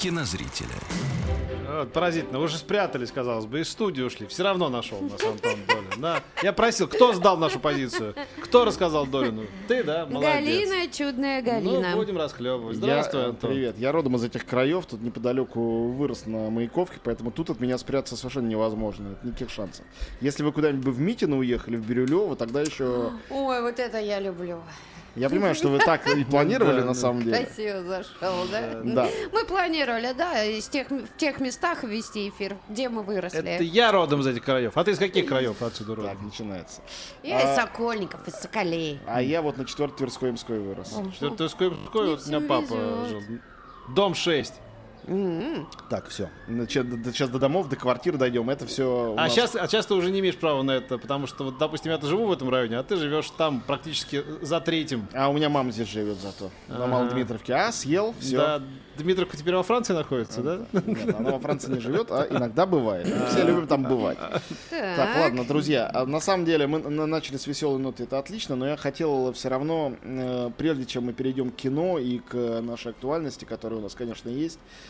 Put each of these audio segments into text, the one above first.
кинозрителя. Вот, поразительно. Вы же спрятались, казалось бы, из студии ушли. Все равно нашел нас Антон Долин. Да. Я просил, кто сдал нашу позицию? Кто рассказал Долину? Ты, да? Молодец. Галина, чудная Галина. Ну, будем расхлебывать. Здравствуй, я, Антон. Привет. Я родом из этих краев, тут неподалеку вырос на Маяковке, поэтому тут от меня спрятаться совершенно невозможно. Нет никаких шансов. Если вы куда-нибудь бы в Митино уехали, в Бирюлево, тогда еще... Ой, вот это я люблю. Я понимаю, что вы так и планировали Да, на да. самом деле. Красиво зашел, да? Да. Мы планировали, да, из тех, в тех местах вести эфир, где мы выросли. Это я родом из этих краев. А ты из каких краев отсюда родом? Так, начинается. Я из А- Сокольников, из Соколей. А я вот на 4 Тверской Мской вырос. Что ты из Куйбышевской? Вот у меня папа везет. жил. Дом 6. М-м. Так, все. Сейчас до домов, до квартир дойдем. Это все. А сейчас, а сейчас ты уже не имеешь права на это, потому что, вот, допустим, я-то живу в этом районе, а ты живешь там практически за третьим. А у меня мама здесь живет зато. На. Малодмитровке. А, съел, все. Да, Дмитровка теперь во Франции находится, да? Нет, она во Франции не живет, а иногда бывает. Все любим там бывать. Так, ладно, друзья, а на самом деле мы на- начали с веселой ноты, это отлично, но я хотел все равно, э, прежде чем мы перейдем к кино и к нашей актуальности, которая у нас, конечно, есть, э,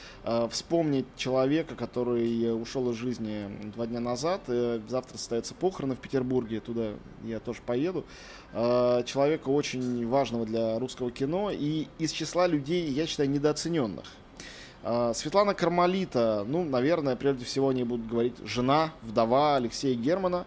вспомнить человека, который ушел из жизни два дня назад. Э, Завтра состоятся похороны в Петербурге, туда я тоже поеду. Э, Человека очень важного для русского кино и из числа людей, я считаю, недооцененных. Светлана Кармалита, ну, наверное, прежде всего они будут говорить жена, вдова Алексея Германа,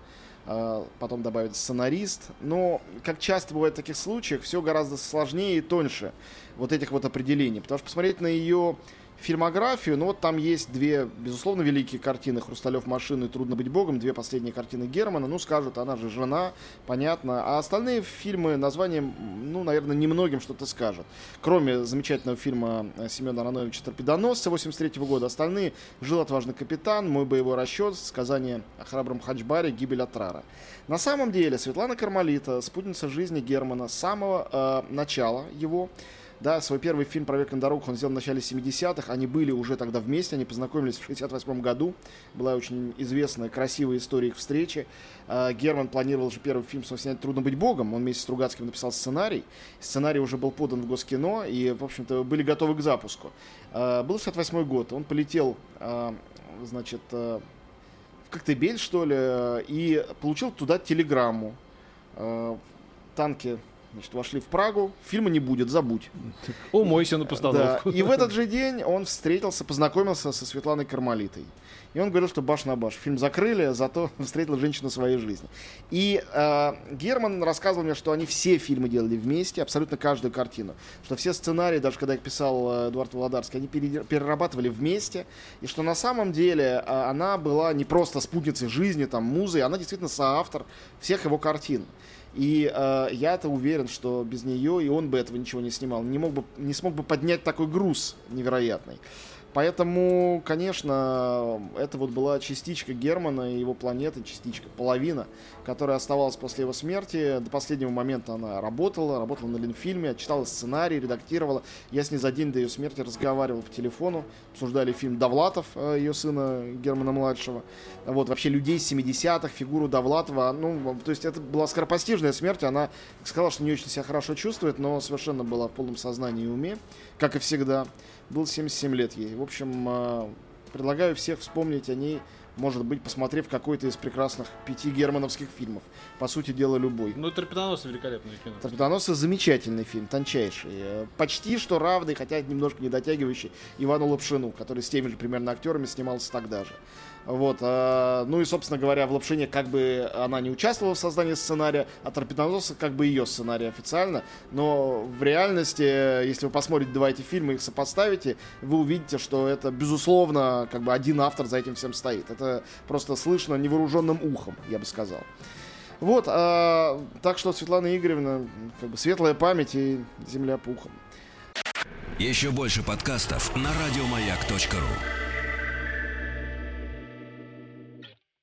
потом добавить сценарист. Но, как часто бывает в таких случаях, все гораздо сложнее и тоньше вот этих вот определений. Потому что посмотреть на ее фильмографию, ну вот там есть две, безусловно, великие картины «Хрусталев машины» и «Трудно быть богом», две последние картины Германа, ну скажут, она же жена, понятно. А остальные фильмы, названием, ну, наверное, немногим что-то скажут. Кроме замечательного фильма э, Семена Ароновича «Торпедоносца» 83 года, остальные «Жил отважный капитан», «Мой боевой расчет», «Сказание о храбром Хаджбаре», «Гибель Атрара». На самом деле Светлана Кармалита, спутница жизни Германа, с самого э, начала его, да, свой первый фильм «Проверка на дорогах» он сделал в начале 70-х. Они были уже тогда вместе, они познакомились в 68 году. Была очень известная, красивая история их встречи. А, Герман планировал же первый фильм снова снять «Трудно быть богом». Он вместе с Стругацким написал сценарий. Сценарий уже был подан в Госкино, и, в общем-то, были готовы к запуску. А, Был 68 год. Он полетел, а, значит, в Коктебель, что ли, и получил туда телеграмму. Танки Значит, вошли в Прагу, фильма не будет, забудь. Умойся на Да. постановку. И в этот же день он встретился, познакомился со Светланой Кармалитой. И он говорил, что баш на баш. Фильм закрыли, зато встретил женщину своей жизни. И э, Герман рассказывал мне, что они все фильмы делали вместе, абсолютно каждую картину. Что все сценарии, даже когда их писал э, Эдуард Володарский, они пере- перерабатывали вместе. И что на самом деле э, она была не просто спутницей жизни, там, музой, она действительно соавтор всех его картин. И э, я-то уверен, что без нее и он бы этого ничего не снимал, не мог бы, не смог бы поднять такой груз невероятный. Поэтому, конечно, это вот была частичка Германа и его планеты, частичка, половина, которая оставалась после его смерти. До последнего момента она работала, работала на Ленфильме, читала сценарий, редактировала. Я с ней за день до ее смерти разговаривал по телефону, обсуждали фильм Довлатов, э, ее сына Германа-младшего. Вот, вообще людей 70-х, фигуру Довлатова. Ну, то есть это была скоропостижная смерть, она сказала, что не очень себя хорошо чувствует, но совершенно была в полном сознании и уме, как и всегда. Был 77 лет ей. В общем, э, предлагаю всех вспомнить о ней, может быть, посмотрев какой-то из прекрасных пяти германовских фильмов. По сути дела, любой. Ну, Торпедоносцы великолепное кино. «Торпедоносцы» замечательный фильм, тончайший. Э, Почти что равный, хотя немножко не дотягивающий Ивану Лапшину, который с теми же примерно актерами снимался тогда же. Вот, э, ну и, собственно говоря, в Лапшине как бы она не участвовала в создании сценария, а Торпедоносцы как бы ее сценарий официально. Но в реальности, э, если вы посмотрите два эти фильма, их сопоставите, вы увидите, что это, безусловно, как бы один автор за этим всем стоит. Это просто слышно невооруженным ухом, я бы сказал. Вот, а, так что Светлана Игоревна, как бы светлая память и земля пухом. Еще больше подкастов на радиомаяк.ру.